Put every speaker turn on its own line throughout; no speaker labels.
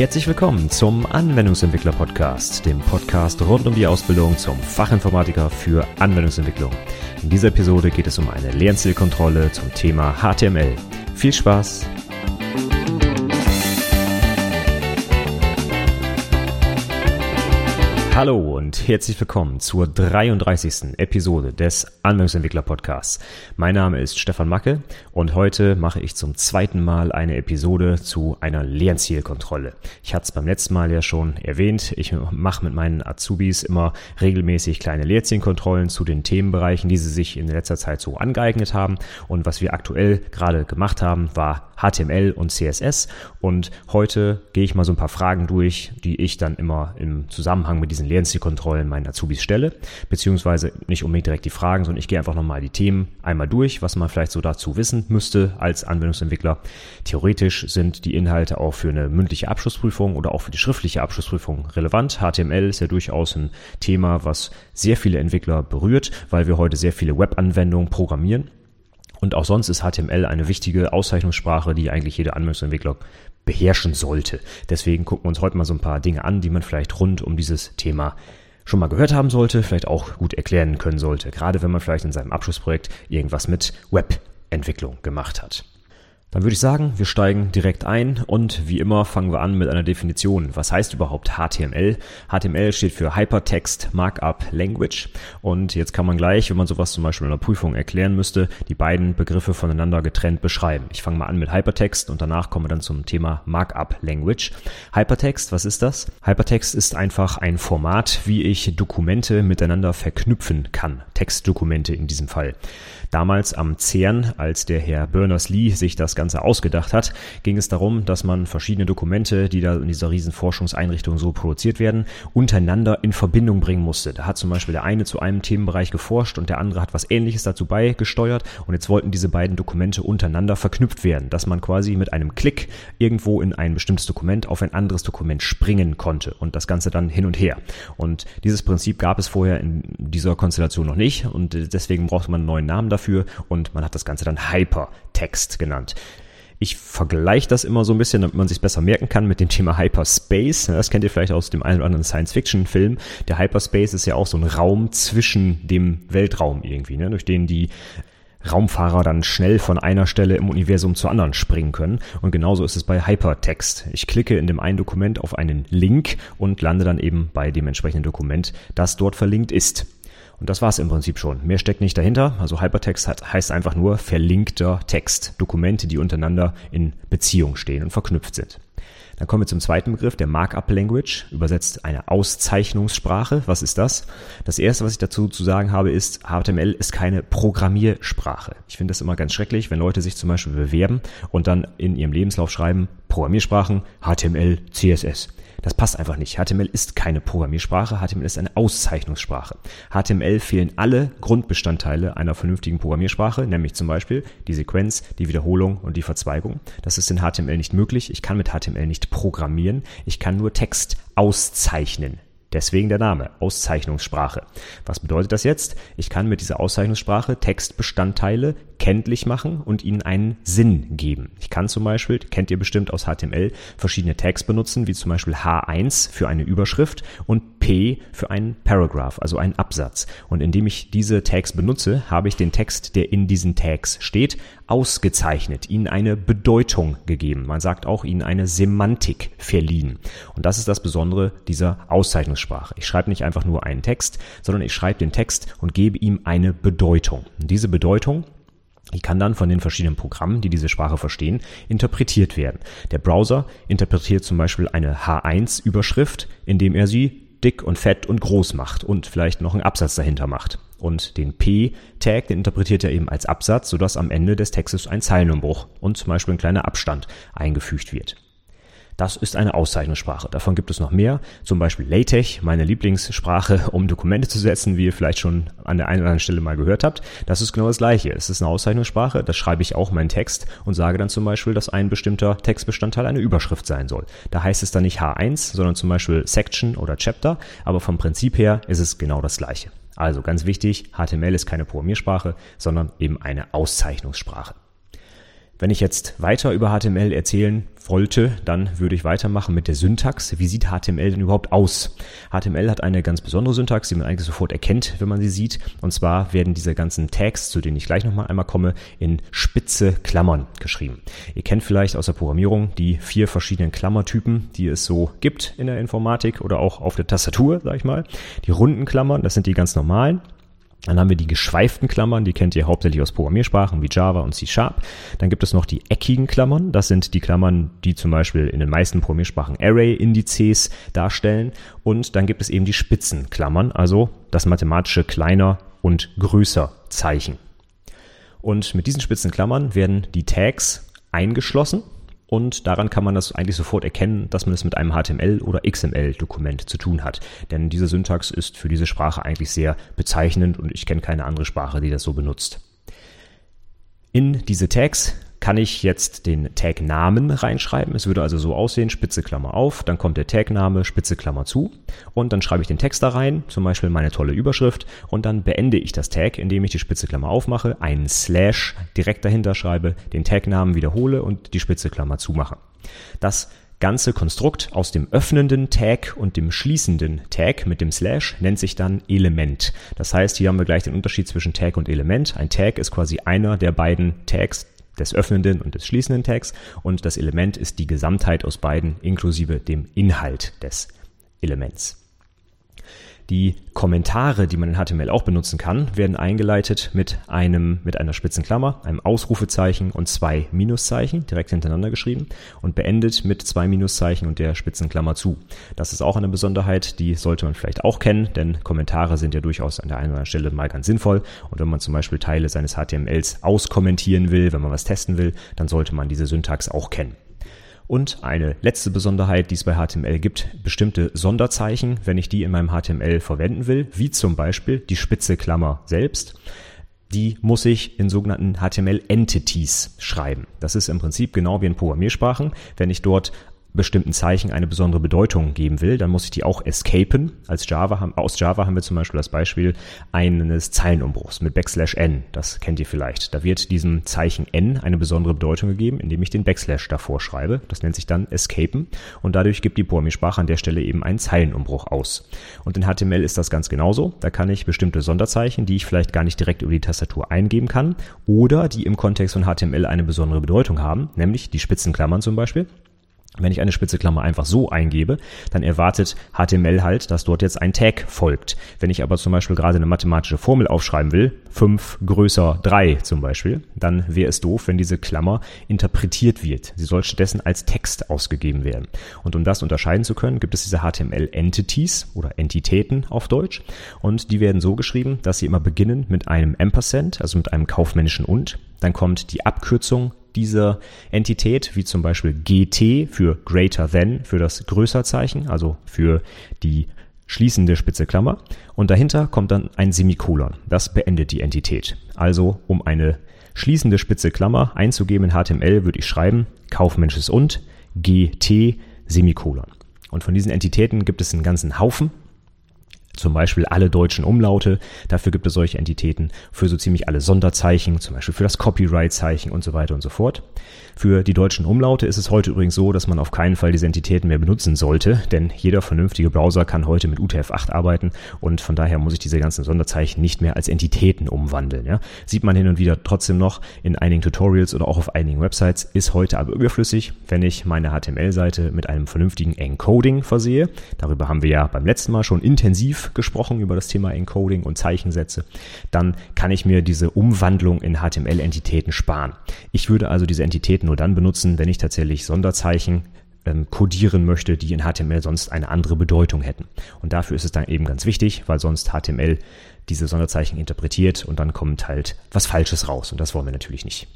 Herzlich willkommen zum Anwendungsentwickler Podcast, dem Podcast rund um die Ausbildung zum Fachinformatiker für Anwendungsentwicklung. In dieser Episode geht es um eine Lernzielkontrolle zum Thema HTML. Viel Spaß! Hallo und herzlich willkommen zur 33. Episode des Anwendungsentwickler Podcasts. Mein Name ist Stefan Macke und heute mache ich zum zweiten Mal eine Episode zu einer Lernzielkontrolle. Ich hatte es beim letzten Mal ja schon erwähnt. Ich mache mit meinen Azubis immer regelmäßig kleine Lehrzielkontrollen zu den Themenbereichen, die sie sich in letzter Zeit so angeeignet haben. Und was wir aktuell gerade gemacht haben, war HTML und CSS. Und heute gehe ich mal so ein paar Fragen durch, die ich dann immer im Zusammenhang mit diesen Lernzielkontrollen meinen Azubis stelle. Beziehungsweise nicht unbedingt direkt die Fragen, sondern ich gehe einfach nochmal die Themen einmal durch, was man vielleicht so dazu wissen müsste als Anwendungsentwickler. Theoretisch sind die Inhalte auch für eine mündliche Abschlussprüfung oder auch für die schriftliche Abschlussprüfung relevant. HTML ist ja durchaus ein Thema, was sehr viele Entwickler berührt, weil wir heute sehr viele Webanwendungen programmieren. Und auch sonst ist HTML eine wichtige Auszeichnungssprache, die eigentlich jeder Anwendungsentwickler beherrschen sollte. Deswegen gucken wir uns heute mal so ein paar Dinge an, die man vielleicht rund um dieses Thema schon mal gehört haben sollte, vielleicht auch gut erklären können sollte, gerade wenn man vielleicht in seinem Abschlussprojekt irgendwas mit Webentwicklung gemacht hat. Dann würde ich sagen, wir steigen direkt ein und wie immer fangen wir an mit einer Definition. Was heißt überhaupt HTML? HTML steht für Hypertext Markup Language und jetzt kann man gleich, wenn man sowas zum Beispiel in einer Prüfung erklären müsste, die beiden Begriffe voneinander getrennt beschreiben. Ich fange mal an mit Hypertext und danach kommen wir dann zum Thema Markup Language. Hypertext, was ist das? Hypertext ist einfach ein Format, wie ich Dokumente miteinander verknüpfen kann. Textdokumente in diesem Fall. Damals am CERN, als der Herr Berners-Lee sich das Ganze ausgedacht hat, ging es darum, dass man verschiedene Dokumente, die da in dieser riesen Forschungseinrichtung so produziert werden, untereinander in Verbindung bringen musste. Da hat zum Beispiel der eine zu einem Themenbereich geforscht und der andere hat was ähnliches dazu beigesteuert und jetzt wollten diese beiden Dokumente untereinander verknüpft werden, dass man quasi mit einem Klick irgendwo in ein bestimmtes Dokument auf ein anderes Dokument springen konnte und das Ganze dann hin und her. Und dieses Prinzip gab es vorher in dieser Konstellation noch nicht und deswegen brauchte man einen neuen Namen dafür und man hat das Ganze dann Hypertext genannt. Ich vergleiche das immer so ein bisschen, damit man sich besser merken kann mit dem Thema Hyperspace. Das kennt ihr vielleicht aus dem einen oder anderen Science-Fiction-Film. Der Hyperspace ist ja auch so ein Raum zwischen dem Weltraum irgendwie, ne? durch den die Raumfahrer dann schnell von einer Stelle im Universum zur anderen springen können. Und genauso ist es bei Hypertext. Ich klicke in dem einen Dokument auf einen Link und lande dann eben bei dem entsprechenden Dokument, das dort verlinkt ist. Und das war es im Prinzip schon. Mehr steckt nicht dahinter. Also Hypertext hat, heißt einfach nur verlinkter Text. Dokumente, die untereinander in Beziehung stehen und verknüpft sind. Dann kommen wir zum zweiten Begriff, der Markup Language, übersetzt eine Auszeichnungssprache. Was ist das? Das erste, was ich dazu zu sagen habe, ist, HTML ist keine Programmiersprache. Ich finde das immer ganz schrecklich, wenn Leute sich zum Beispiel bewerben und dann in ihrem Lebenslauf schreiben, Programmiersprachen, HTML, CSS. Das passt einfach nicht. HTML ist keine Programmiersprache, HTML ist eine Auszeichnungssprache. HTML fehlen alle Grundbestandteile einer vernünftigen Programmiersprache, nämlich zum Beispiel die Sequenz, die Wiederholung und die Verzweigung. Das ist in HTML nicht möglich. Ich kann mit HTML nicht programmieren. Ich kann nur Text auszeichnen. Deswegen der Name, Auszeichnungssprache. Was bedeutet das jetzt? Ich kann mit dieser Auszeichnungssprache Textbestandteile kenntlich machen und ihnen einen Sinn geben. Ich kann zum Beispiel, kennt ihr bestimmt aus HTML, verschiedene Tags benutzen, wie zum Beispiel H1 für eine Überschrift und P für einen Paragraph, also einen Absatz. Und indem ich diese Tags benutze, habe ich den Text, der in diesen Tags steht, ausgezeichnet, ihnen eine Bedeutung gegeben. Man sagt auch ihnen eine Semantik verliehen. Und das ist das Besondere dieser Auszeichnungssprache. Ich schreibe nicht einfach nur einen Text, sondern ich schreibe den Text und gebe ihm eine Bedeutung. Und diese Bedeutung die kann dann von den verschiedenen Programmen, die diese Sprache verstehen, interpretiert werden. Der Browser interpretiert zum Beispiel eine H1-Überschrift, indem er sie dick und fett und groß macht und vielleicht noch einen Absatz dahinter macht. Und den P-Tag, den interpretiert er eben als Absatz, sodass am Ende des Textes ein Zeilenumbruch und zum Beispiel ein kleiner Abstand eingefügt wird. Das ist eine Auszeichnungssprache. Davon gibt es noch mehr. Zum Beispiel LaTeX, meine Lieblingssprache, um Dokumente zu setzen, wie ihr vielleicht schon an der einen oder anderen Stelle mal gehört habt. Das ist genau das Gleiche. Es ist eine Auszeichnungssprache. Da schreibe ich auch meinen Text und sage dann zum Beispiel, dass ein bestimmter Textbestandteil eine Überschrift sein soll. Da heißt es dann nicht H1, sondern zum Beispiel Section oder Chapter. Aber vom Prinzip her ist es genau das Gleiche. Also ganz wichtig, HTML ist keine Programmiersprache, sondern eben eine Auszeichnungssprache. Wenn ich jetzt weiter über HTML erzählen wollte, dann würde ich weitermachen mit der Syntax. Wie sieht HTML denn überhaupt aus? HTML hat eine ganz besondere Syntax, die man eigentlich sofort erkennt, wenn man sie sieht. Und zwar werden diese ganzen Tags, zu denen ich gleich nochmal einmal komme, in spitze Klammern geschrieben. Ihr kennt vielleicht aus der Programmierung die vier verschiedenen Klammertypen, die es so gibt in der Informatik oder auch auf der Tastatur, sag ich mal. Die runden Klammern, das sind die ganz normalen. Dann haben wir die geschweiften Klammern, die kennt ihr hauptsächlich aus Programmiersprachen wie Java und C Sharp. Dann gibt es noch die eckigen Klammern, das sind die Klammern, die zum Beispiel in den meisten Programmiersprachen Array-Indizes darstellen. Und dann gibt es eben die Spitzenklammern, also das mathematische kleiner und größer Zeichen. Und mit diesen Spitzenklammern werden die Tags eingeschlossen und daran kann man das eigentlich sofort erkennen, dass man es mit einem HTML- oder XML-Dokument zu tun hat. Denn diese Syntax ist für diese Sprache eigentlich sehr bezeichnend und ich kenne keine andere Sprache, die das so benutzt. In diese Tags kann ich jetzt den Tag-Namen reinschreiben. Es würde also so aussehen, Spitze Klammer auf, dann kommt der Tag-Name, Spitze Klammer zu und dann schreibe ich den Text da rein, zum Beispiel meine tolle Überschrift und dann beende ich das Tag, indem ich die Spitze Klammer aufmache, einen Slash direkt dahinter schreibe, den Tag-Namen wiederhole und die Spitze Klammer zumache. Das ganze Konstrukt aus dem öffnenden Tag und dem schließenden Tag mit dem Slash nennt sich dann Element. Das heißt, hier haben wir gleich den Unterschied zwischen Tag und Element. Ein Tag ist quasi einer der beiden Tags, des öffnenden und des schließenden Tags und das Element ist die Gesamtheit aus beiden inklusive dem Inhalt des Elements. Die Kommentare, die man in HTML auch benutzen kann, werden eingeleitet mit einem, mit einer spitzen Klammer, einem Ausrufezeichen und zwei Minuszeichen direkt hintereinander geschrieben und beendet mit zwei Minuszeichen und der spitzen Klammer zu. Das ist auch eine Besonderheit, die sollte man vielleicht auch kennen, denn Kommentare sind ja durchaus an der einen oder anderen Stelle mal ganz sinnvoll. Und wenn man zum Beispiel Teile seines HTMLs auskommentieren will, wenn man was testen will, dann sollte man diese Syntax auch kennen. Und eine letzte Besonderheit, die es bei HTML gibt, bestimmte Sonderzeichen, wenn ich die in meinem HTML verwenden will, wie zum Beispiel die spitze Klammer selbst. Die muss ich in sogenannten HTML-Entities schreiben. Das ist im Prinzip genau wie in Programmiersprachen. Wenn ich dort bestimmten Zeichen eine besondere Bedeutung geben will, dann muss ich die auch escapen. Als Java, aus Java haben wir zum Beispiel das Beispiel eines Zeilenumbruchs mit Backslash n. Das kennt ihr vielleicht. Da wird diesem Zeichen n eine besondere Bedeutung gegeben, indem ich den Backslash davor schreibe. Das nennt sich dann escapen. Und dadurch gibt die Programmiersprache an der Stelle eben einen Zeilenumbruch aus. Und in HTML ist das ganz genauso. Da kann ich bestimmte Sonderzeichen, die ich vielleicht gar nicht direkt über die Tastatur eingeben kann oder die im Kontext von HTML eine besondere Bedeutung haben, nämlich die Spitzenklammern zum Beispiel wenn ich eine spitze Klammer einfach so eingebe, dann erwartet HTML halt, dass dort jetzt ein Tag folgt. Wenn ich aber zum Beispiel gerade eine mathematische Formel aufschreiben will, 5 größer 3 zum Beispiel, dann wäre es doof, wenn diese Klammer interpretiert wird. Sie soll stattdessen als Text ausgegeben werden. Und um das unterscheiden zu können, gibt es diese HTML-Entities oder Entitäten auf Deutsch. Und die werden so geschrieben, dass sie immer beginnen mit einem Ampersand, also mit einem kaufmännischen und. Dann kommt die Abkürzung dieser Entität, wie zum Beispiel GT für greater than, für das Größerzeichen, also für die schließende spitze Klammer. Und dahinter kommt dann ein Semikolon. Das beendet die Entität. Also, um eine schließende spitze Klammer einzugeben in HTML, würde ich schreiben kaufmännisches und GT Semikolon. Und von diesen Entitäten gibt es einen ganzen Haufen zum Beispiel alle deutschen Umlaute. Dafür gibt es solche Entitäten für so ziemlich alle Sonderzeichen, zum Beispiel für das Copyright-Zeichen und so weiter und so fort. Für die deutschen Umlaute ist es heute übrigens so, dass man auf keinen Fall diese Entitäten mehr benutzen sollte, denn jeder vernünftige Browser kann heute mit UTF-8 arbeiten und von daher muss ich diese ganzen Sonderzeichen nicht mehr als Entitäten umwandeln. Ja. Sieht man hin und wieder trotzdem noch in einigen Tutorials oder auch auf einigen Websites, ist heute aber überflüssig, wenn ich meine HTML-Seite mit einem vernünftigen Encoding versehe. Darüber haben wir ja beim letzten Mal schon intensiv gesprochen, über das Thema Encoding und Zeichensätze. Dann kann ich mir diese Umwandlung in HTML-Entitäten sparen. Ich würde also diese Entitäten nur dann benutzen, wenn ich tatsächlich Sonderzeichen ähm, codieren möchte, die in HTML sonst eine andere Bedeutung hätten. Und dafür ist es dann eben ganz wichtig, weil sonst HTML diese Sonderzeichen interpretiert und dann kommt halt was Falsches raus. Und das wollen wir natürlich nicht.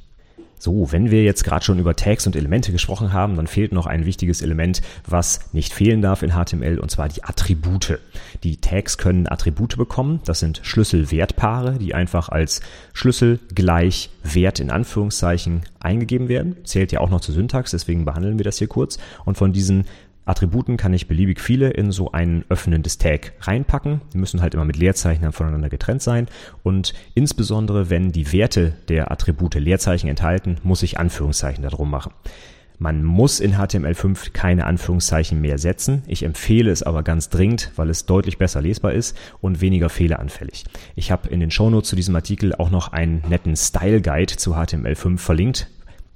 So, wenn wir jetzt gerade schon über Tags und Elemente gesprochen haben, dann fehlt noch ein wichtiges Element, was nicht fehlen darf in HTML, und zwar die Attribute. Die Tags können Attribute bekommen. Das sind Schlüsselwertpaare, die einfach als Schlüssel gleich Wert in Anführungszeichen eingegeben werden. Zählt ja auch noch zur Syntax, deswegen behandeln wir das hier kurz. Und von diesen Attributen kann ich beliebig viele in so ein öffnendes Tag reinpacken. Die müssen halt immer mit Leerzeichen voneinander getrennt sein. Und insbesondere, wenn die Werte der Attribute Leerzeichen enthalten, muss ich Anführungszeichen darum machen. Man muss in HTML5 keine Anführungszeichen mehr setzen. Ich empfehle es aber ganz dringend, weil es deutlich besser lesbar ist und weniger fehleranfällig. Ich habe in den Shownotes zu diesem Artikel auch noch einen netten Style Guide zu HTML5 verlinkt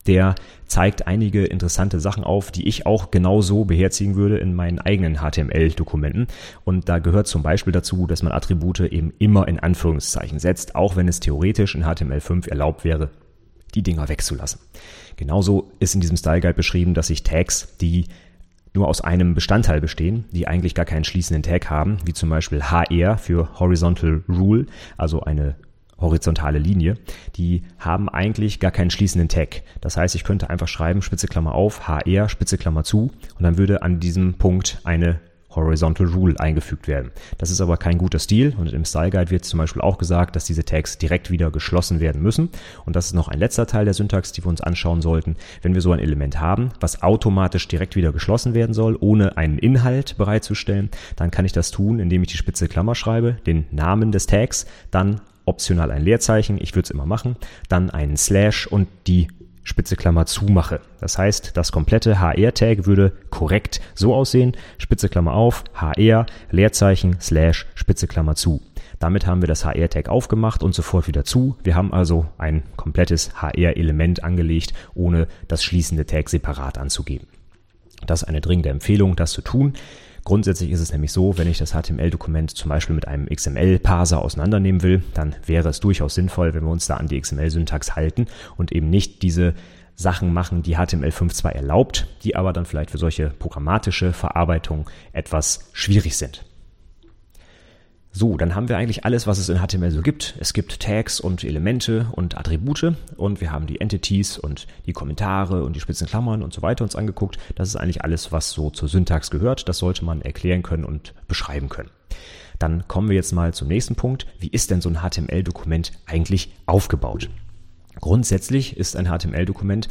der zeigt einige interessante Sachen auf, die ich auch genauso beherzigen würde in meinen eigenen HTML-Dokumenten. Und da gehört zum Beispiel dazu, dass man Attribute eben immer in Anführungszeichen setzt, auch wenn es theoretisch in HTML5 erlaubt wäre, die Dinger wegzulassen. Genauso ist in diesem Style Guide beschrieben, dass ich Tags, die nur aus einem Bestandteil bestehen, die eigentlich gar keinen schließenden Tag haben, wie zum Beispiel HR für Horizontal Rule, also eine horizontale Linie, die haben eigentlich gar keinen schließenden Tag. Das heißt, ich könnte einfach schreiben, Spitze Klammer auf, HR, Spitze Klammer zu und dann würde an diesem Punkt eine Horizontal Rule eingefügt werden. Das ist aber kein guter Stil und im Style Guide wird zum Beispiel auch gesagt, dass diese Tags direkt wieder geschlossen werden müssen. Und das ist noch ein letzter Teil der Syntax, die wir uns anschauen sollten. Wenn wir so ein Element haben, was automatisch direkt wieder geschlossen werden soll, ohne einen Inhalt bereitzustellen, dann kann ich das tun, indem ich die spitze Klammer schreibe, den Namen des Tags, dann optional ein Leerzeichen, ich würde es immer machen, dann einen Slash und die Spitze Klammer zu mache. Das heißt, das komplette HR-Tag würde korrekt so aussehen, Spitze Klammer auf, HR, Leerzeichen, Slash, Spitze Klammer zu. Damit haben wir das HR-Tag aufgemacht und sofort wieder zu. Wir haben also ein komplettes HR-Element angelegt, ohne das schließende Tag separat anzugeben. Das ist eine dringende Empfehlung, das zu tun. Grundsätzlich ist es nämlich so, wenn ich das HTML-Dokument zum Beispiel mit einem XML-Parser auseinandernehmen will, dann wäre es durchaus sinnvoll, wenn wir uns da an die XML-Syntax halten und eben nicht diese Sachen machen, die HTML5 zwar erlaubt, die aber dann vielleicht für solche programmatische Verarbeitung etwas schwierig sind. So, dann haben wir eigentlich alles, was es in HTML so gibt. Es gibt Tags und Elemente und Attribute und wir haben die Entities und die Kommentare und die spitzen Klammern und so weiter uns angeguckt. Das ist eigentlich alles, was so zur Syntax gehört. Das sollte man erklären können und beschreiben können. Dann kommen wir jetzt mal zum nächsten Punkt. Wie ist denn so ein HTML-Dokument eigentlich aufgebaut? Grundsätzlich ist ein HTML-Dokument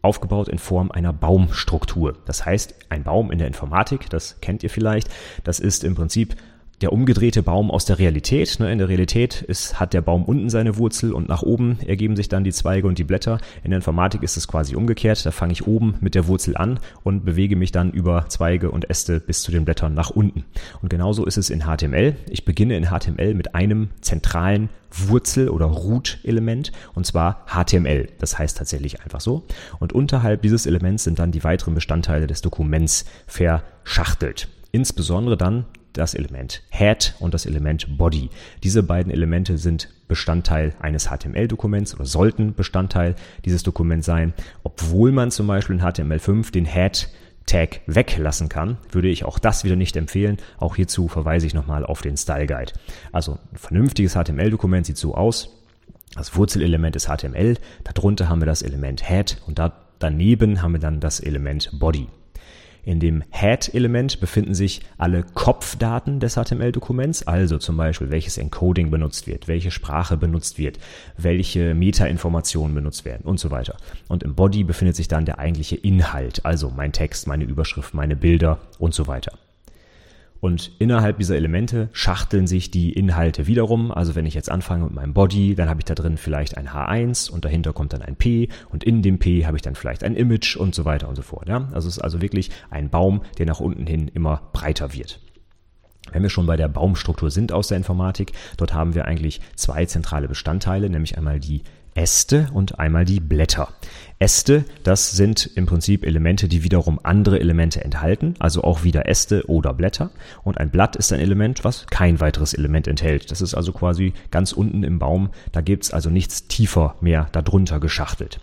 aufgebaut in Form einer Baumstruktur. Das heißt, ein Baum in der Informatik, das kennt ihr vielleicht, das ist im Prinzip der umgedrehte Baum aus der Realität. Ne? In der Realität ist, hat der Baum unten seine Wurzel und nach oben ergeben sich dann die Zweige und die Blätter. In der Informatik ist es quasi umgekehrt. Da fange ich oben mit der Wurzel an und bewege mich dann über Zweige und Äste bis zu den Blättern nach unten. Und genauso ist es in HTML. Ich beginne in HTML mit einem zentralen Wurzel- oder Root-Element und zwar HTML. Das heißt tatsächlich einfach so. Und unterhalb dieses Elements sind dann die weiteren Bestandteile des Dokuments verschachtelt. Insbesondere dann das Element Head und das Element Body. Diese beiden Elemente sind Bestandteil eines HTML-Dokuments oder sollten Bestandteil dieses Dokuments sein. Obwohl man zum Beispiel in HTML5 den Head Tag weglassen kann, würde ich auch das wieder nicht empfehlen. Auch hierzu verweise ich nochmal auf den Style Guide. Also ein vernünftiges HTML-Dokument sieht so aus. Das Wurzelelement ist HTML, darunter haben wir das Element Head und da, daneben haben wir dann das Element Body. In dem Head-Element befinden sich alle Kopfdaten des HTML-Dokuments, also zum Beispiel welches Encoding benutzt wird, welche Sprache benutzt wird, welche Metainformationen benutzt werden und so weiter. Und im Body befindet sich dann der eigentliche Inhalt, also mein Text, meine Überschrift, meine Bilder und so weiter. Und innerhalb dieser Elemente schachteln sich die Inhalte wiederum. Also wenn ich jetzt anfange mit meinem Body, dann habe ich da drin vielleicht ein H1 und dahinter kommt dann ein P und in dem P habe ich dann vielleicht ein Image und so weiter und so fort. Ja? Also es ist also wirklich ein Baum, der nach unten hin immer breiter wird. Wenn wir schon bei der Baumstruktur sind aus der Informatik, dort haben wir eigentlich zwei zentrale Bestandteile, nämlich einmal die Äste und einmal die Blätter. Äste, das sind im Prinzip Elemente, die wiederum andere Elemente enthalten, also auch wieder Äste oder Blätter. Und ein Blatt ist ein Element, was kein weiteres Element enthält. Das ist also quasi ganz unten im Baum, da gibt's also nichts tiefer mehr darunter geschachtelt.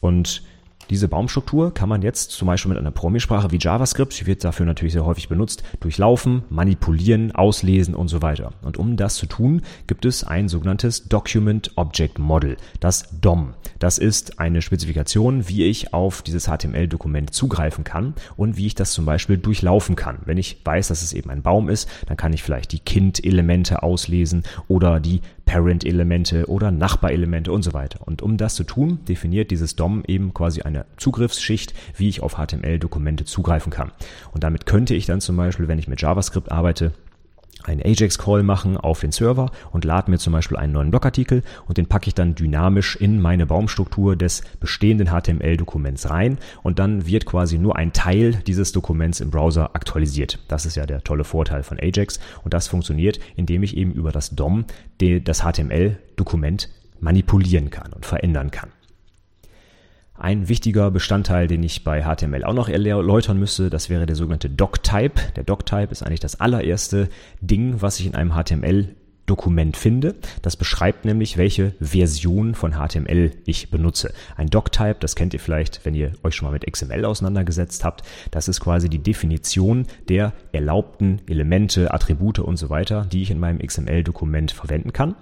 Und diese Baumstruktur kann man jetzt zum Beispiel mit einer Programmiersprache wie JavaScript, die wird dafür natürlich sehr häufig benutzt, durchlaufen, manipulieren, auslesen und so weiter. Und um das zu tun, gibt es ein sogenanntes Document Object Model, das DOM. Das ist eine Spezifikation, wie ich auf dieses HTML-Dokument zugreifen kann und wie ich das zum Beispiel durchlaufen kann. Wenn ich weiß, dass es eben ein Baum ist, dann kann ich vielleicht die Kind-Elemente auslesen oder die Parent-Elemente oder Nachbarelemente und so weiter. Und um das zu tun, definiert dieses DOM eben quasi eine eine Zugriffsschicht, wie ich auf HTML-Dokumente zugreifen kann. Und damit könnte ich dann zum Beispiel, wenn ich mit JavaScript arbeite, einen Ajax-Call machen auf den Server und lade mir zum Beispiel einen neuen Blogartikel und den packe ich dann dynamisch in meine Baumstruktur des bestehenden HTML-Dokuments rein und dann wird quasi nur ein Teil dieses Dokuments im Browser aktualisiert. Das ist ja der tolle Vorteil von Ajax und das funktioniert, indem ich eben über das DOM das HTML-Dokument manipulieren kann und verändern kann. Ein wichtiger Bestandteil, den ich bei HTML auch noch erläutern müsste, das wäre der sogenannte Doctype. Der Doctype ist eigentlich das allererste Ding, was ich in einem HTML Dokument finde. Das beschreibt nämlich, welche Version von HTML ich benutze. Ein Doctype, das kennt ihr vielleicht, wenn ihr euch schon mal mit XML auseinandergesetzt habt. Das ist quasi die Definition der erlaubten Elemente, Attribute und so weiter, die ich in meinem XML-Dokument verwenden kann.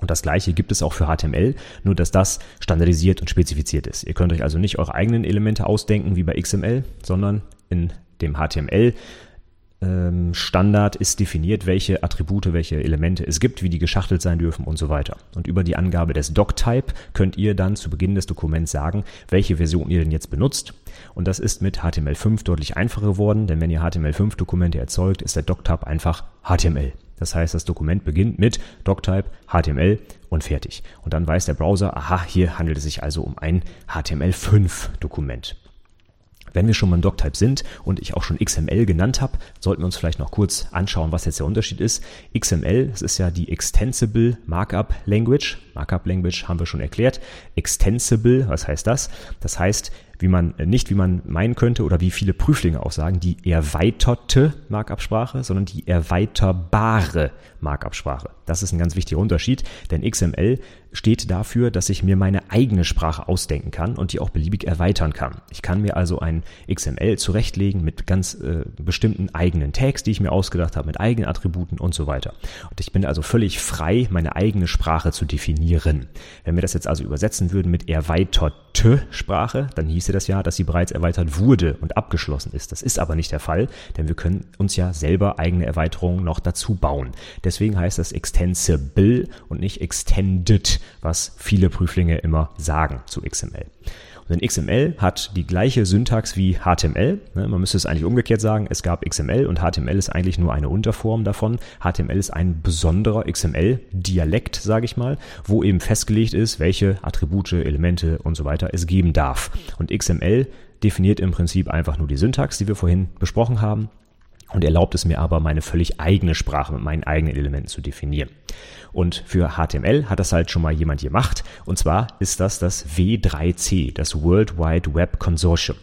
Und das gleiche gibt es auch für HTML, nur dass das standardisiert und spezifiziert ist. Ihr könnt euch also nicht eure eigenen Elemente ausdenken wie bei XML, sondern in dem HTML ähm, Standard ist definiert, welche Attribute, welche Elemente es gibt, wie die geschachtelt sein dürfen und so weiter. Und über die Angabe des Doctype könnt ihr dann zu Beginn des Dokuments sagen, welche Version ihr denn jetzt benutzt. Und das ist mit HTML5 deutlich einfacher geworden, denn wenn ihr HTML5-Dokumente erzeugt, ist der Doctype einfach HTML. Das heißt, das Dokument beginnt mit Doctype HTML und fertig. Und dann weiß der Browser, aha, hier handelt es sich also um ein HTML5-Dokument. Wenn wir schon beim Doctype sind und ich auch schon XML genannt habe, sollten wir uns vielleicht noch kurz anschauen, was jetzt der Unterschied ist. XML, das ist ja die Extensible Markup Language. Markup Language haben wir schon erklärt. Extensible, was heißt das? Das heißt, wie man nicht wie man meinen könnte oder wie viele Prüflinge auch sagen, die erweiterte Markup-Sprache, sondern die erweiterbare Markup-Sprache. Das ist ein ganz wichtiger Unterschied, denn XML steht dafür, dass ich mir meine eigene Sprache ausdenken kann und die auch beliebig erweitern kann. Ich kann mir also ein XML zurechtlegen mit ganz äh, bestimmten eigenen Tags, die ich mir ausgedacht habe, mit eigenen Attributen und so weiter. Und ich bin also völlig frei, meine eigene Sprache zu definieren. Wenn wir das jetzt also übersetzen würden mit erweiterte Sprache, dann hieße das ja, dass sie bereits erweitert wurde und abgeschlossen ist. Das ist aber nicht der Fall, denn wir können uns ja selber eigene Erweiterungen noch dazu bauen. Deswegen heißt das extensible und nicht extended was viele Prüflinge immer sagen zu XML. Denn XML hat die gleiche Syntax wie HTML. Ne, man müsste es eigentlich umgekehrt sagen. Es gab XML und HTML ist eigentlich nur eine Unterform davon. HTML ist ein besonderer XML-Dialekt, sage ich mal, wo eben festgelegt ist, welche Attribute, Elemente und so weiter es geben darf. Und XML definiert im Prinzip einfach nur die Syntax, die wir vorhin besprochen haben und erlaubt es mir aber, meine völlig eigene Sprache mit meinen eigenen Elementen zu definieren. Und für HTML hat das halt schon mal jemand gemacht. Und zwar ist das das W3C, das World Wide Web Consortium.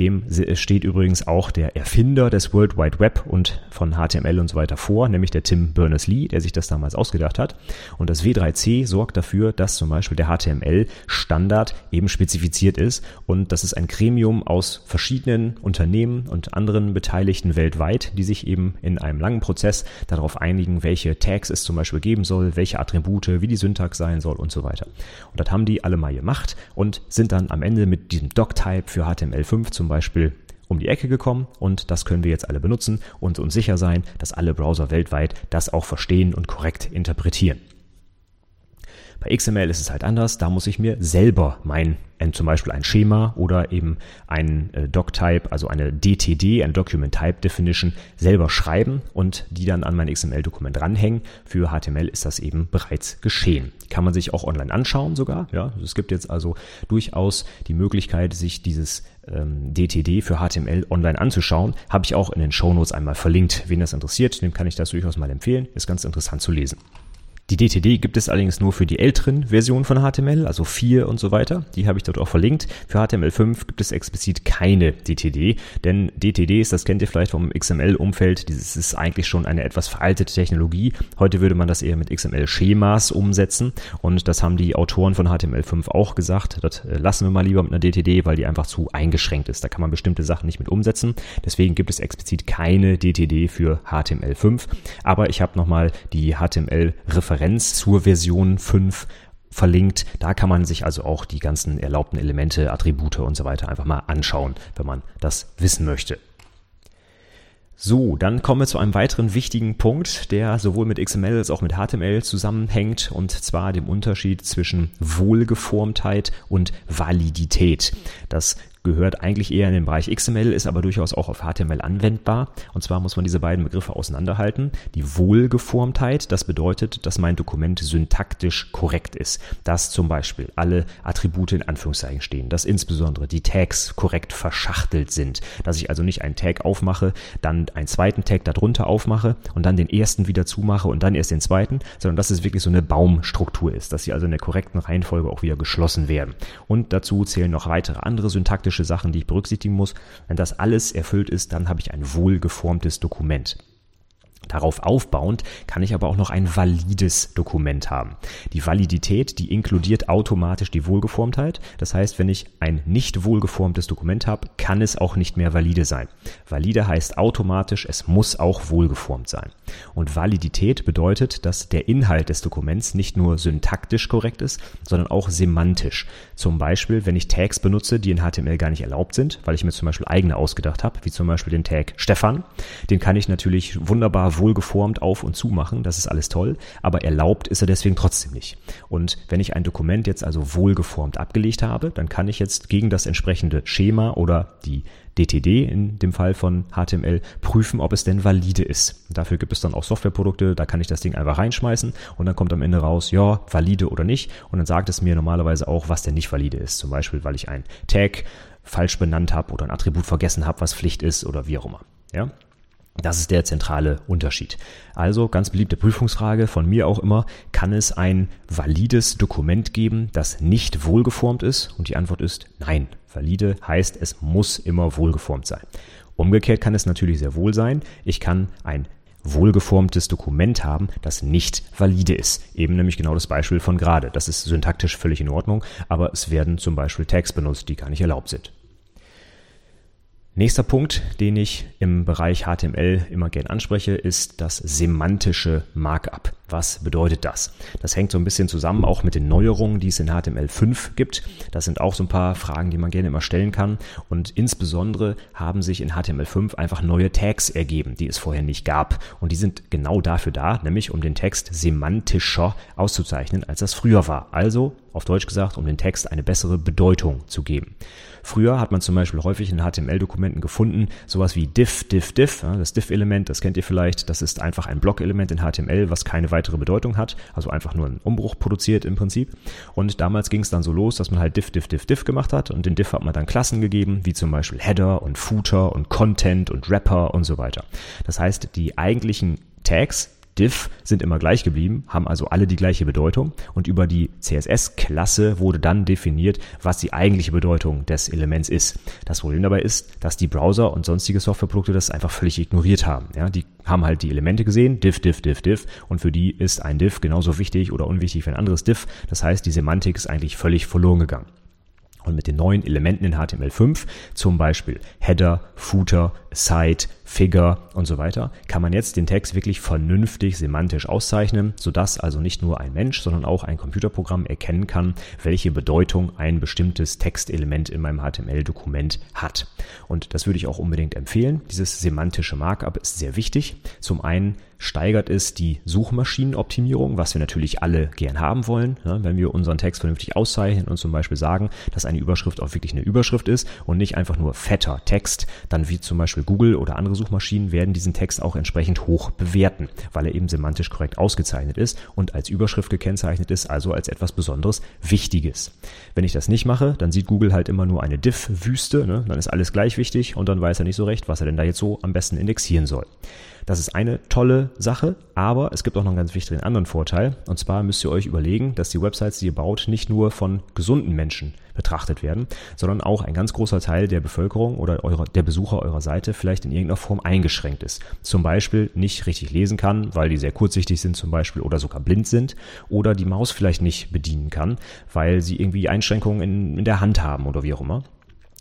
Dem steht übrigens auch der Erfinder des World Wide Web und von HTML und so weiter vor, nämlich der Tim Berners-Lee, der sich das damals ausgedacht hat. Und das W3C sorgt dafür, dass zum Beispiel der HTML-Standard eben spezifiziert ist. Und das ist ein Gremium aus verschiedenen Unternehmen und anderen Beteiligten weltweit, die sich eben in einem langen Prozess darauf einigen, welche Tags es zum Beispiel geben soll, welche Attribute, wie die Syntax sein soll und so weiter. Und das haben die alle mal gemacht und sind dann am Ende mit diesem Doctype für HTML5 zum Beispiel um die Ecke gekommen und das können wir jetzt alle benutzen und uns sicher sein, dass alle Browser weltweit das auch verstehen und korrekt interpretieren. Bei XML ist es halt anders. Da muss ich mir selber mein, zum Beispiel ein Schema oder eben ein äh, Doctype, also eine DTD, ein Document Type Definition, selber schreiben und die dann an mein XML-Dokument ranhängen. Für HTML ist das eben bereits geschehen. Die kann man sich auch online anschauen sogar. Ja, es gibt jetzt also durchaus die Möglichkeit, sich dieses ähm, DTD für HTML online anzuschauen. Habe ich auch in den Shownotes einmal verlinkt. Wen das interessiert, dem kann ich das durchaus mal empfehlen. Ist ganz interessant zu lesen. Die DTD gibt es allerdings nur für die älteren Versionen von HTML, also 4 und so weiter. Die habe ich dort auch verlinkt. Für HTML5 gibt es explizit keine DTD, denn DTD ist, das kennt ihr vielleicht vom XML-Umfeld, dieses ist eigentlich schon eine etwas veraltete Technologie. Heute würde man das eher mit XML-Schemas umsetzen und das haben die Autoren von HTML5 auch gesagt. Das äh, lassen wir mal lieber mit einer DTD, weil die einfach zu eingeschränkt ist. Da kann man bestimmte Sachen nicht mit umsetzen. Deswegen gibt es explizit keine DTD für HTML5. Aber ich habe nochmal die HTML-Referenz Referenz zur Version 5 verlinkt. Da kann man sich also auch die ganzen erlaubten Elemente, Attribute und so weiter einfach mal anschauen, wenn man das wissen möchte. So, dann kommen wir zu einem weiteren wichtigen Punkt, der sowohl mit XML als auch mit HTML zusammenhängt, und zwar dem Unterschied zwischen Wohlgeformtheit und Validität. Das gehört eigentlich eher in den Bereich XML, ist aber durchaus auch auf HTML anwendbar. Und zwar muss man diese beiden Begriffe auseinanderhalten. Die Wohlgeformtheit, das bedeutet, dass mein Dokument syntaktisch korrekt ist. Dass zum Beispiel alle Attribute in Anführungszeichen stehen, dass insbesondere die Tags korrekt verschachtelt sind. Dass ich also nicht einen Tag aufmache, dann einen zweiten Tag darunter aufmache und dann den ersten wieder zumache und dann erst den zweiten, sondern dass es wirklich so eine Baumstruktur ist, dass sie also in der korrekten Reihenfolge auch wieder geschlossen werden. Und dazu zählen noch weitere andere syntaktische praktische Sachen, die ich berücksichtigen muss. Wenn das alles erfüllt ist, dann habe ich ein wohlgeformtes Dokument. Darauf aufbauend kann ich aber auch noch ein valides Dokument haben. Die Validität, die inkludiert automatisch die Wohlgeformtheit. Das heißt, wenn ich ein nicht wohlgeformtes Dokument habe, kann es auch nicht mehr valide sein. Valide heißt automatisch, es muss auch wohlgeformt sein. Und Validität bedeutet, dass der Inhalt des Dokuments nicht nur syntaktisch korrekt ist, sondern auch semantisch. Zum Beispiel, wenn ich Tags benutze, die in HTML gar nicht erlaubt sind, weil ich mir zum Beispiel eigene ausgedacht habe, wie zum Beispiel den Tag Stefan, den kann ich natürlich wunderbar wohlgeformt auf und zu machen, das ist alles toll, aber erlaubt ist er deswegen trotzdem nicht. Und wenn ich ein Dokument jetzt also wohlgeformt abgelegt habe, dann kann ich jetzt gegen das entsprechende Schema oder die DTD in dem Fall von HTML prüfen, ob es denn valide ist. Dafür gibt es dann auch Softwareprodukte, da kann ich das Ding einfach reinschmeißen und dann kommt am Ende raus, ja, valide oder nicht. Und dann sagt es mir normalerweise auch, was denn nicht valide ist. Zum Beispiel, weil ich ein Tag falsch benannt habe oder ein Attribut vergessen habe, was Pflicht ist oder wie auch immer. Ja? Das ist der zentrale Unterschied. Also ganz beliebte Prüfungsfrage von mir auch immer, kann es ein valides Dokument geben, das nicht wohlgeformt ist? Und die Antwort ist nein. Valide heißt, es muss immer wohlgeformt sein. Umgekehrt kann es natürlich sehr wohl sein. Ich kann ein wohlgeformtes Dokument haben, das nicht valide ist. Eben nämlich genau das Beispiel von gerade. Das ist syntaktisch völlig in Ordnung, aber es werden zum Beispiel Tags benutzt, die gar nicht erlaubt sind. Nächster Punkt, den ich im Bereich HTML immer gern anspreche, ist das semantische Markup. Was bedeutet das? Das hängt so ein bisschen zusammen auch mit den Neuerungen, die es in HTML5 gibt. Das sind auch so ein paar Fragen, die man gerne immer stellen kann. Und insbesondere haben sich in HTML5 einfach neue Tags ergeben, die es vorher nicht gab. Und die sind genau dafür da, nämlich um den Text semantischer auszuzeichnen, als das früher war. Also, auf Deutsch gesagt, um den Text eine bessere Bedeutung zu geben. Früher hat man zum Beispiel häufig in HTML-Dokumenten gefunden, sowas wie diff, diff, diff. Das diff-Element, das kennt ihr vielleicht, das ist einfach ein Blockelement in HTML, was keine weitere Bedeutung hat, also einfach nur einen Umbruch produziert im Prinzip. Und damals ging es dann so los, dass man halt diff, diff, diff, diff gemacht hat und den diff hat man dann Klassen gegeben, wie zum Beispiel Header und Footer und Content und Wrapper und so weiter. Das heißt, die eigentlichen Tags, diff sind immer gleich geblieben, haben also alle die gleiche Bedeutung und über die CSS-Klasse wurde dann definiert, was die eigentliche Bedeutung des Elements ist. Das Problem dabei ist, dass die Browser und sonstige Softwareprodukte das einfach völlig ignoriert haben. Ja, die haben halt die Elemente gesehen, diff, diff, diff, diff und für die ist ein diff genauso wichtig oder unwichtig wie ein anderes diff. Das heißt, die Semantik ist eigentlich völlig verloren gegangen. Und mit den neuen Elementen in HTML5, zum Beispiel Header, Footer, Site, Figure und so weiter, kann man jetzt den Text wirklich vernünftig semantisch auszeichnen, sodass also nicht nur ein Mensch, sondern auch ein Computerprogramm erkennen kann, welche Bedeutung ein bestimmtes Textelement in meinem HTML-Dokument hat. Und das würde ich auch unbedingt empfehlen. Dieses semantische Markup ist sehr wichtig. Zum einen steigert es die Suchmaschinenoptimierung, was wir natürlich alle gern haben wollen, ne? wenn wir unseren Text vernünftig auszeichnen und zum Beispiel sagen, dass eine Überschrift auch wirklich eine Überschrift ist und nicht einfach nur fetter Text, dann wie zum Beispiel Google oder andere Suchmaschinen werden diesen Text auch entsprechend hoch bewerten, weil er eben semantisch korrekt ausgezeichnet ist und als Überschrift gekennzeichnet ist, also als etwas Besonderes Wichtiges. Wenn ich das nicht mache, dann sieht Google halt immer nur eine Diff-Wüste, ne? dann ist alles gleich wichtig und dann weiß er nicht so recht, was er denn da jetzt so am besten indexieren soll. Das ist eine tolle Sache, aber es gibt auch noch einen ganz wichtigen anderen Vorteil. Und zwar müsst ihr euch überlegen, dass die Websites, die ihr baut, nicht nur von gesunden Menschen betrachtet werden, sondern auch ein ganz großer Teil der Bevölkerung oder eurer, der Besucher eurer Seite vielleicht in irgendeiner Form eingeschränkt ist. Zum Beispiel nicht richtig lesen kann, weil die sehr kurzsichtig sind zum Beispiel oder sogar blind sind oder die Maus vielleicht nicht bedienen kann, weil sie irgendwie Einschränkungen in, in der Hand haben oder wie auch immer.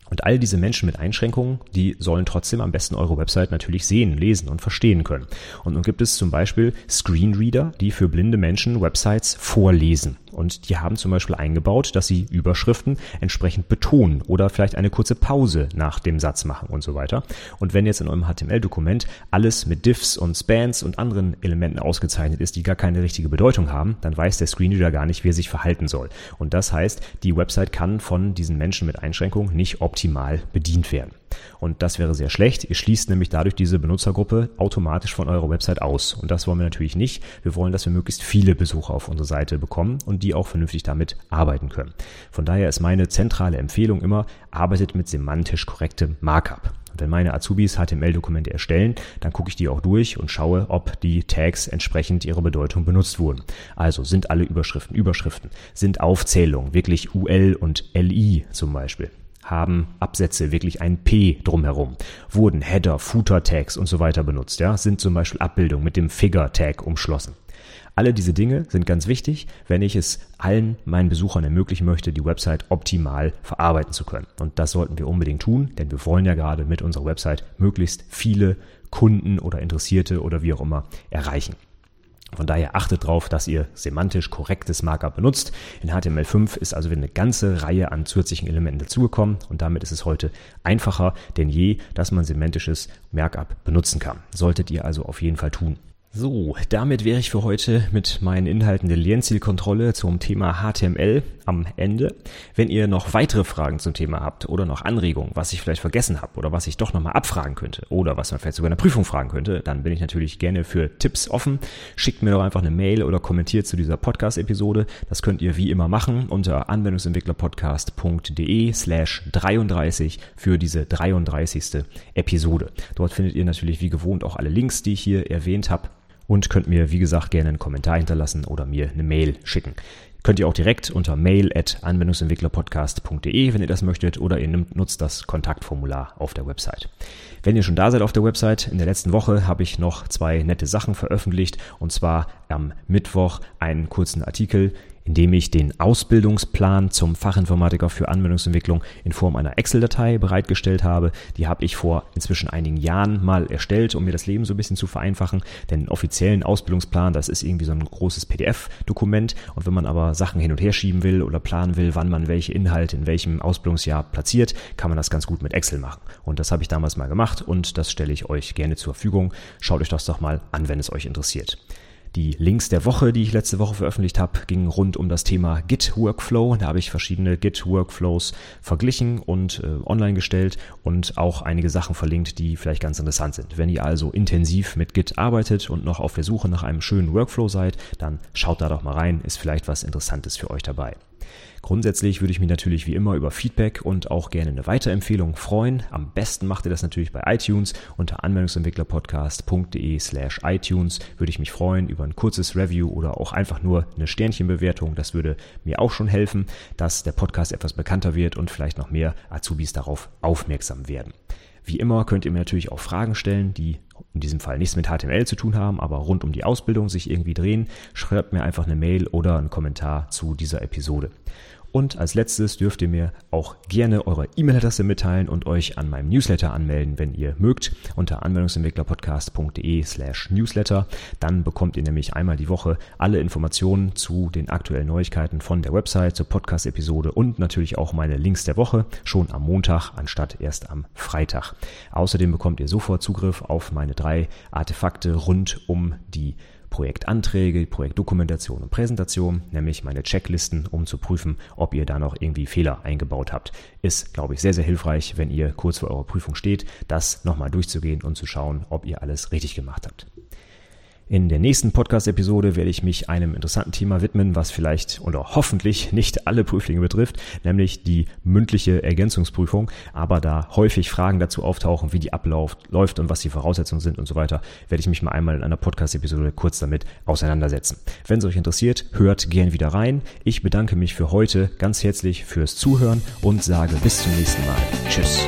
Und all diese Menschen mit Einschränkungen, die sollen trotzdem am besten eure Website natürlich sehen, lesen und verstehen können. Und nun gibt es zum Beispiel Screenreader, die für blinde Menschen Websites vorlesen. Und die haben zum Beispiel eingebaut, dass sie Überschriften entsprechend betonen oder vielleicht eine kurze Pause nach dem Satz machen und so weiter. Und wenn jetzt in eurem HTML-Dokument alles mit Diffs und Spans und anderen Elementen ausgezeichnet ist, die gar keine richtige Bedeutung haben, dann weiß der Screenreader gar nicht, wie er sich verhalten soll. Und das heißt, die Website kann von diesen Menschen mit Einschränkungen nicht optimal bedient werden. Und das wäre sehr schlecht. Ihr schließt nämlich dadurch diese Benutzergruppe automatisch von eurer Website aus. Und das wollen wir natürlich nicht. Wir wollen, dass wir möglichst viele Besucher auf unsere Seite bekommen und die auch vernünftig damit arbeiten können. Von daher ist meine zentrale Empfehlung immer, arbeitet mit semantisch korrektem Markup. Wenn meine Azubis HTML-Dokumente erstellen, dann gucke ich die auch durch und schaue, ob die Tags entsprechend ihrer Bedeutung benutzt wurden. Also sind alle Überschriften Überschriften, sind Aufzählungen wirklich UL und LI zum Beispiel haben Absätze wirklich ein P drumherum, wurden Header, Footer Tags und so weiter benutzt, ja, sind zum Beispiel Abbildungen mit dem Figure Tag umschlossen. Alle diese Dinge sind ganz wichtig, wenn ich es allen meinen Besuchern ermöglichen möchte, die Website optimal verarbeiten zu können. Und das sollten wir unbedingt tun, denn wir wollen ja gerade mit unserer Website möglichst viele Kunden oder Interessierte oder wie auch immer erreichen. Von daher achtet darauf, dass ihr semantisch korrektes Markup benutzt. In HTML5 ist also wieder eine ganze Reihe an zusätzlichen Elementen dazugekommen und damit ist es heute einfacher denn je, dass man semantisches Markup benutzen kann. Solltet ihr also auf jeden Fall tun. So, damit wäre ich für heute mit meinen Inhalten der Lernzielkontrolle zum Thema HTML am Ende. Wenn ihr noch weitere Fragen zum Thema habt oder noch Anregungen, was ich vielleicht vergessen habe oder was ich doch nochmal abfragen könnte oder was man vielleicht sogar in der Prüfung fragen könnte, dann bin ich natürlich gerne für Tipps offen. Schickt mir doch einfach eine Mail oder kommentiert zu dieser Podcast-Episode. Das könnt ihr wie immer machen unter anwendungsentwicklerpodcast.de slash 33 für diese 33. Episode. Dort findet ihr natürlich wie gewohnt auch alle Links, die ich hier erwähnt habe und könnt mir, wie gesagt, gerne einen Kommentar hinterlassen oder mir eine Mail schicken. Könnt ihr auch direkt unter mail at anwendungsentwicklerpodcast.de, wenn ihr das möchtet, oder ihr nutzt das Kontaktformular auf der Website. Wenn ihr schon da seid auf der Website, in der letzten Woche habe ich noch zwei nette Sachen veröffentlicht, und zwar am Mittwoch einen kurzen Artikel indem ich den Ausbildungsplan zum Fachinformatiker für Anwendungsentwicklung in Form einer Excel-Datei bereitgestellt habe. Die habe ich vor inzwischen einigen Jahren mal erstellt, um mir das Leben so ein bisschen zu vereinfachen. Denn einen offiziellen Ausbildungsplan, das ist irgendwie so ein großes PDF-Dokument. Und wenn man aber Sachen hin und her schieben will oder planen will, wann man welche Inhalte in welchem Ausbildungsjahr platziert, kann man das ganz gut mit Excel machen. Und das habe ich damals mal gemacht und das stelle ich euch gerne zur Verfügung. Schaut euch das doch mal an, wenn es euch interessiert. Die Links der Woche, die ich letzte Woche veröffentlicht habe, gingen rund um das Thema Git Workflow. Da habe ich verschiedene Git Workflows verglichen und äh, online gestellt und auch einige Sachen verlinkt, die vielleicht ganz interessant sind. Wenn ihr also intensiv mit Git arbeitet und noch auf der Suche nach einem schönen Workflow seid, dann schaut da doch mal rein, ist vielleicht was Interessantes für euch dabei. Grundsätzlich würde ich mich natürlich wie immer über Feedback und auch gerne eine Weiterempfehlung freuen. Am besten macht ihr das natürlich bei iTunes unter anwendungsentwicklerpodcast.de slash iTunes. Würde ich mich freuen über ein kurzes Review oder auch einfach nur eine Sternchenbewertung. Das würde mir auch schon helfen, dass der Podcast etwas bekannter wird und vielleicht noch mehr Azubis darauf aufmerksam werden. Wie immer könnt ihr mir natürlich auch Fragen stellen, die in diesem Fall nichts mit HTML zu tun haben, aber rund um die Ausbildung sich irgendwie drehen. Schreibt mir einfach eine Mail oder einen Kommentar zu dieser Episode. Und als letztes dürft ihr mir auch gerne eure E-Mail-Adresse mitteilen und euch an meinem Newsletter anmelden, wenn ihr mögt, unter anwendungsentwicklerpodcast.de slash newsletter. Dann bekommt ihr nämlich einmal die Woche alle Informationen zu den aktuellen Neuigkeiten von der Website, zur Podcast-Episode und natürlich auch meine Links der Woche schon am Montag anstatt erst am Freitag. Außerdem bekommt ihr sofort Zugriff auf meine drei Artefakte rund um die Projektanträge, Projektdokumentation und Präsentation, nämlich meine Checklisten, um zu prüfen, ob ihr da noch irgendwie Fehler eingebaut habt. Ist, glaube ich, sehr, sehr hilfreich, wenn ihr kurz vor eurer Prüfung steht, das nochmal durchzugehen und zu schauen, ob ihr alles richtig gemacht habt. In der nächsten Podcast-Episode werde ich mich einem interessanten Thema widmen, was vielleicht oder hoffentlich nicht alle Prüflinge betrifft, nämlich die mündliche Ergänzungsprüfung. Aber da häufig Fragen dazu auftauchen, wie die abläuft und was die Voraussetzungen sind und so weiter, werde ich mich mal einmal in einer Podcast-Episode kurz damit auseinandersetzen. Wenn es euch interessiert, hört gern wieder rein. Ich bedanke mich für heute ganz herzlich fürs Zuhören und sage bis zum nächsten Mal. Tschüss.